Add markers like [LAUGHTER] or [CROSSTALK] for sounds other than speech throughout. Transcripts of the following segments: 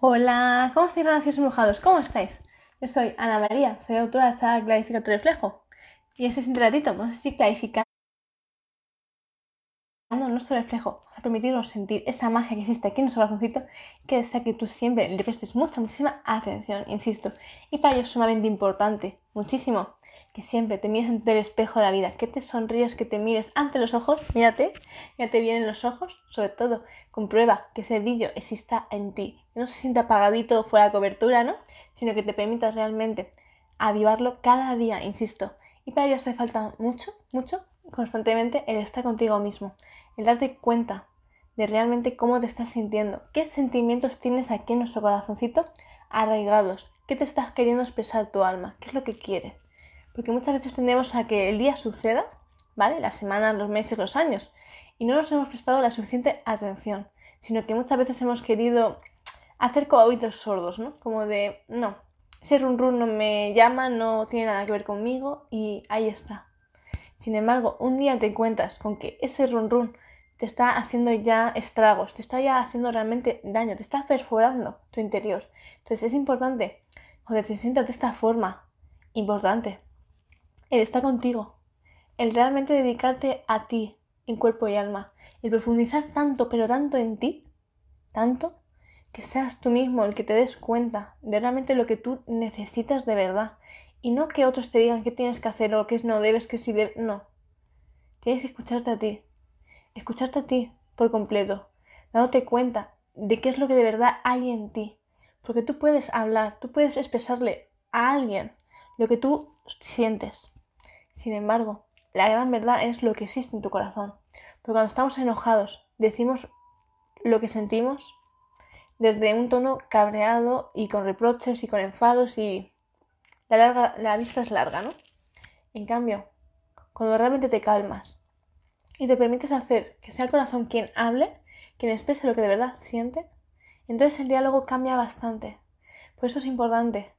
Hola, ¿cómo estáis, renacidos embrujados? ¿Cómo estáis? Yo soy Ana María, soy autora de esta Clarifica tu reflejo. Y este es un ratito, vamos a seguir clarificando nuestro reflejo, a permitirnos sentir esa magia que existe aquí en nuestro corazoncito, que desea que tú siempre le prestes mucha, muchísima atención, insisto. Y para ello es sumamente importante, muchísimo, que siempre te mires ante el espejo de la vida, que te sonríes, que te mires ante los ojos, mírate, mírate bien en los ojos, sobre todo, comprueba que ese brillo exista en ti, que no se sienta apagadito fuera de cobertura, ¿no? Sino que te permitas realmente avivarlo cada día, insisto. Y para ello hace falta mucho, mucho, constantemente el estar contigo mismo, el darte cuenta de realmente cómo te estás sintiendo, qué sentimientos tienes aquí en nuestro corazoncito arraigados, qué te estás queriendo expresar tu alma, qué es lo que quieres. Porque muchas veces tendemos a que el día suceda, ¿vale? Las semanas, los meses, los años. Y no nos hemos prestado la suficiente atención. Sino que muchas veces hemos querido hacer oídos sordos, ¿no? Como de, no, ese run run no me llama, no tiene nada que ver conmigo y ahí está. Sin embargo, un día te encuentras con que ese run run te está haciendo ya estragos, te está ya haciendo realmente daño, te está perforando tu interior. Entonces es importante, cuando te sientas de esta forma, importante, el estar contigo, el realmente dedicarte a ti en cuerpo y alma, el profundizar tanto, pero tanto en ti, tanto, que seas tú mismo el que te des cuenta de realmente lo que tú necesitas de verdad. Y no que otros te digan qué tienes que hacer o qué no debes, que si debes. No. Tienes que escucharte a ti. Escucharte a ti por completo. Dándote cuenta de qué es lo que de verdad hay en ti. Porque tú puedes hablar, tú puedes expresarle a alguien lo que tú sientes. Sin embargo, la gran verdad es lo que existe en tu corazón. Porque cuando estamos enojados, decimos lo que sentimos desde un tono cabreado y con reproches y con enfados y la, la lista es larga, ¿no? En cambio, cuando realmente te calmas y te permites hacer que sea el corazón quien hable, quien exprese lo que de verdad siente, entonces el diálogo cambia bastante. Por eso es importante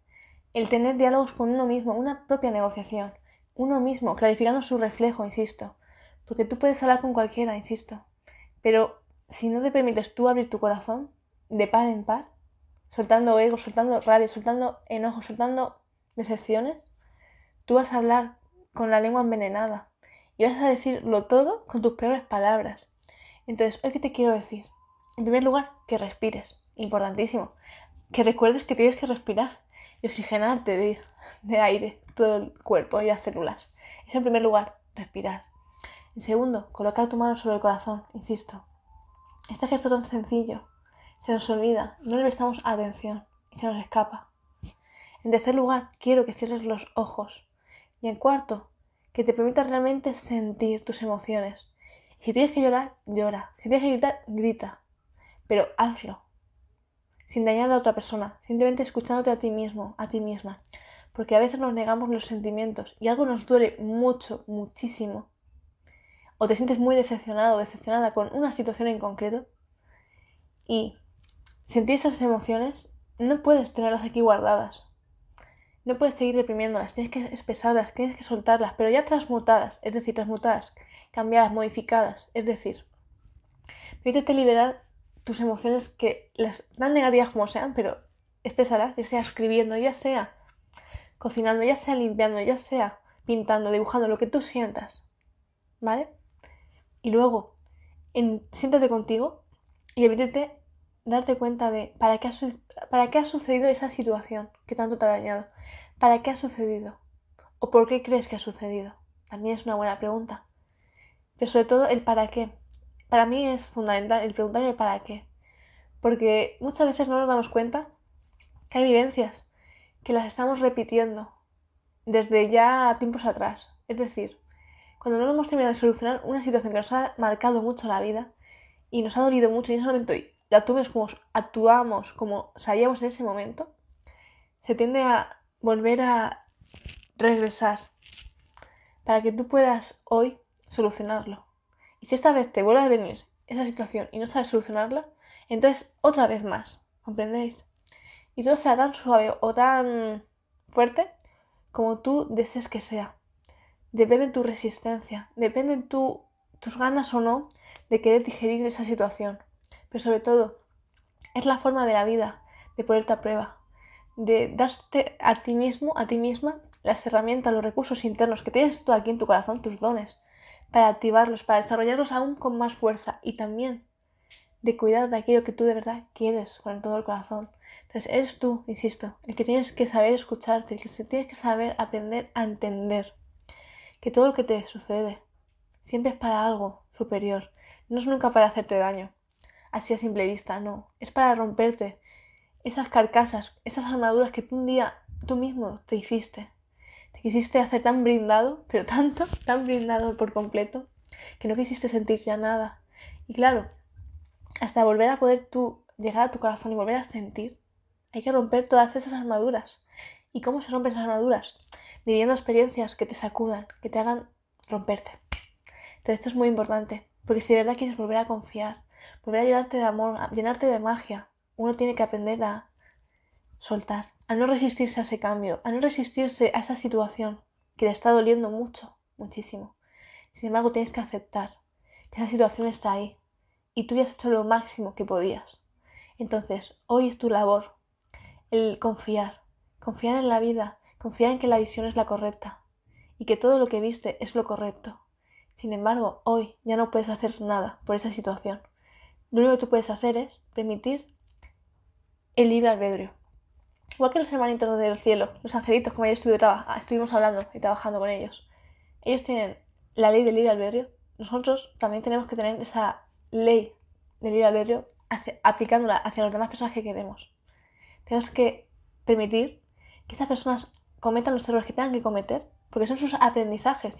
el tener diálogos con uno mismo, una propia negociación uno mismo, clarificando su reflejo, insisto. Porque tú puedes hablar con cualquiera, insisto. Pero si no te permites tú abrir tu corazón de par en par, soltando ego, soltando rabia, soltando enojo, soltando decepciones, tú vas a hablar con la lengua envenenada y vas a decirlo todo con tus peores palabras. Entonces, hoy que te quiero decir, en primer lugar, que respires, importantísimo, que recuerdes que tienes que respirar y oxigenarte de, de aire todo el cuerpo y las células. Es en primer lugar, respirar. En segundo, colocar tu mano sobre el corazón, insisto. Este gesto tan sencillo se nos olvida, no le prestamos atención y se nos escapa. En tercer lugar, quiero que cierres los ojos. Y en cuarto, que te permitas realmente sentir tus emociones. Si tienes que llorar, llora. Si tienes que gritar, grita. Pero hazlo. Sin dañar a otra persona, simplemente escuchándote a ti mismo, a ti misma porque a veces nos negamos los sentimientos y algo nos duele mucho, muchísimo, o te sientes muy decepcionado o decepcionada con una situación en concreto, y sentir esas emociones no puedes tenerlas aquí guardadas. No puedes seguir reprimiéndolas, tienes que expresarlas, tienes que soltarlas, pero ya transmutadas, es decir, transmutadas, cambiadas, modificadas, es decir, permítete liberar tus emociones que las tan negativas como sean, pero expresalas, ya sea escribiendo, ya sea cocinando, ya sea limpiando, ya sea pintando, dibujando, lo que tú sientas, ¿vale? Y luego, siéntate contigo y evítete darte cuenta de para qué, ha, para qué ha sucedido esa situación que tanto te ha dañado, para qué ha sucedido o por qué crees que ha sucedido. También es una buena pregunta. Pero sobre todo el para qué. Para mí es fundamental el preguntar el para qué. Porque muchas veces no nos damos cuenta que hay vivencias que las estamos repitiendo desde ya tiempos atrás. Es decir, cuando no hemos terminado de solucionar una situación que nos ha marcado mucho la vida y nos ha dolido mucho y en ese momento la actuamos como actuamos, como sabíamos en ese momento, se tiende a volver a regresar para que tú puedas hoy solucionarlo. Y si esta vez te vuelve a venir esa situación y no sabes solucionarla, entonces otra vez más, ¿comprendéis? y todo sea tan suave o tan fuerte como tú desees que sea. Depende de tu resistencia, depende de tu, tus ganas o no de querer digerir esa situación. Pero sobre todo, es la forma de la vida, de ponerte a prueba, de darte a ti mismo, a ti misma, las herramientas, los recursos internos que tienes tú aquí en tu corazón, tus dones, para activarlos, para desarrollarlos aún con más fuerza y también de cuidar de aquello que tú de verdad quieres con todo el corazón. Entonces eres tú, insisto, el que tienes que saber escucharte, el que tienes que saber aprender a entender que todo lo que te sucede siempre es para algo superior, no es nunca para hacerte daño, así a simple vista, no, es para romperte esas carcasas, esas armaduras que un día tú mismo te hiciste. Te quisiste hacer tan brindado, pero [LAUGHS] tanto, tan brindado por completo, que no quisiste sentir ya nada. Y claro, hasta volver a poder tú llegar a tu corazón y volver a sentir, hay que romper todas esas armaduras. ¿Y cómo se rompen esas armaduras? Viviendo experiencias que te sacudan, que te hagan romperte. Entonces esto es muy importante, porque si de verdad quieres volver a confiar, volver a llenarte de amor, a llenarte de magia, uno tiene que aprender a soltar, a no resistirse a ese cambio, a no resistirse a esa situación que te está doliendo mucho, muchísimo. Sin embargo, tienes que aceptar que esa situación está ahí y tú ya has hecho lo máximo que podías. Entonces, hoy es tu labor el confiar, confiar en la vida, confiar en que la visión es la correcta y que todo lo que viste es lo correcto. Sin embargo, hoy ya no puedes hacer nada por esa situación. Lo único que tú puedes hacer es permitir el libre albedrío. Igual que los hermanitos del cielo, los angelitos, como ayer estuvimos hablando y trabajando con ellos. Ellos tienen la ley del libre albedrío. Nosotros también tenemos que tener esa ley del libre albedrío aplicándola hacia las demás personas que queremos. Tenemos que permitir que esas personas cometan los errores que tengan que cometer, porque son sus aprendizajes,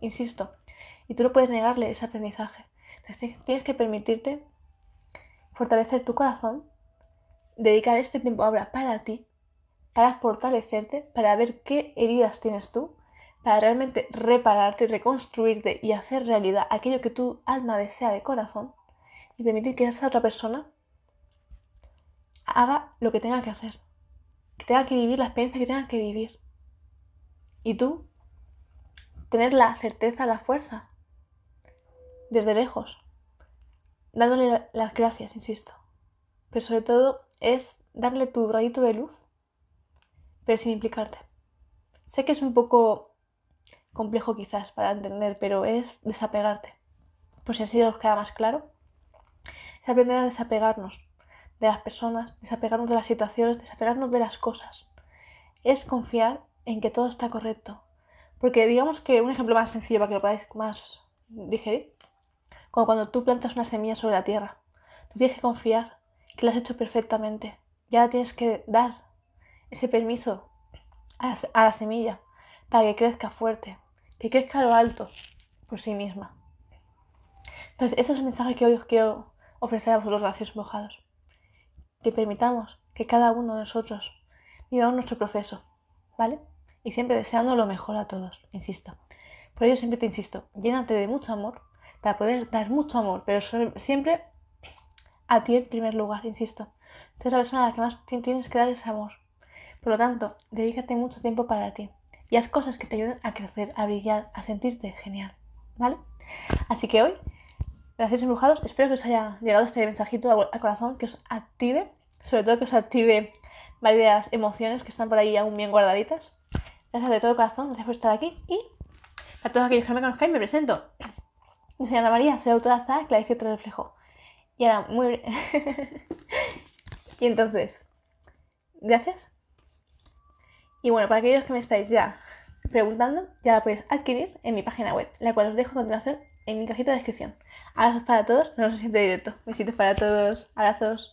insisto. Y tú no puedes negarle ese aprendizaje. Entonces tienes que permitirte fortalecer tu corazón, dedicar este tiempo ahora para ti, para fortalecerte, para ver qué heridas tienes tú, para realmente repararte, reconstruirte y hacer realidad aquello que tu alma desea de corazón y permitir que esa otra persona haga lo que tenga que hacer, que tenga que vivir la experiencia que tenga que vivir. Y tú, tener la certeza, la fuerza desde lejos, dándole las gracias, insisto. Pero sobre todo es darle tu rayito de luz, pero sin implicarte. Sé que es un poco complejo quizás para entender, pero es desapegarte. Por si así os queda más claro, es aprender a desapegarnos de las personas, desapegarnos de las situaciones, desapegarnos de las cosas. Es confiar en que todo está correcto. Porque digamos que un ejemplo más sencillo para que lo podáis más digerir como cuando tú plantas una semilla sobre la tierra. Tú tienes que confiar que lo has hecho perfectamente. Ya tienes que dar ese permiso a la semilla para que crezca fuerte, que crezca a lo alto por sí misma. Entonces, ese es el mensaje que hoy os quiero ofrecer a vosotros, gracias mojados. Que permitamos que cada uno de nosotros vivamos nuestro proceso, ¿vale? Y siempre deseando lo mejor a todos, insisto. Por ello siempre te insisto, llénate de mucho amor, para poder dar mucho amor, pero siempre a ti en primer lugar, insisto. Tú eres la persona a la que más tienes que dar ese amor. Por lo tanto, dedícate mucho tiempo para ti y haz cosas que te ayuden a crecer, a brillar, a sentirte genial, ¿vale? Así que hoy, gracias embrujados, espero que os haya llegado este mensajito al corazón, que os active, sobre todo que os active varias emociones que están por ahí aún bien guardaditas. Gracias de todo corazón, gracias por estar aquí y a todos aquellos que me conozcáis me presento. Yo soy Ana María, soy autora de Clarificio otro reflejo. Y ahora, muy... [LAUGHS] y entonces, gracias. Y bueno, para aquellos que me estáis ya preguntando, ya la podéis adquirir en mi página web, la cual os dejo a continuación en mi cajita de descripción. Abrazos para todos, no se siente directo. Besitos para todos, abrazos.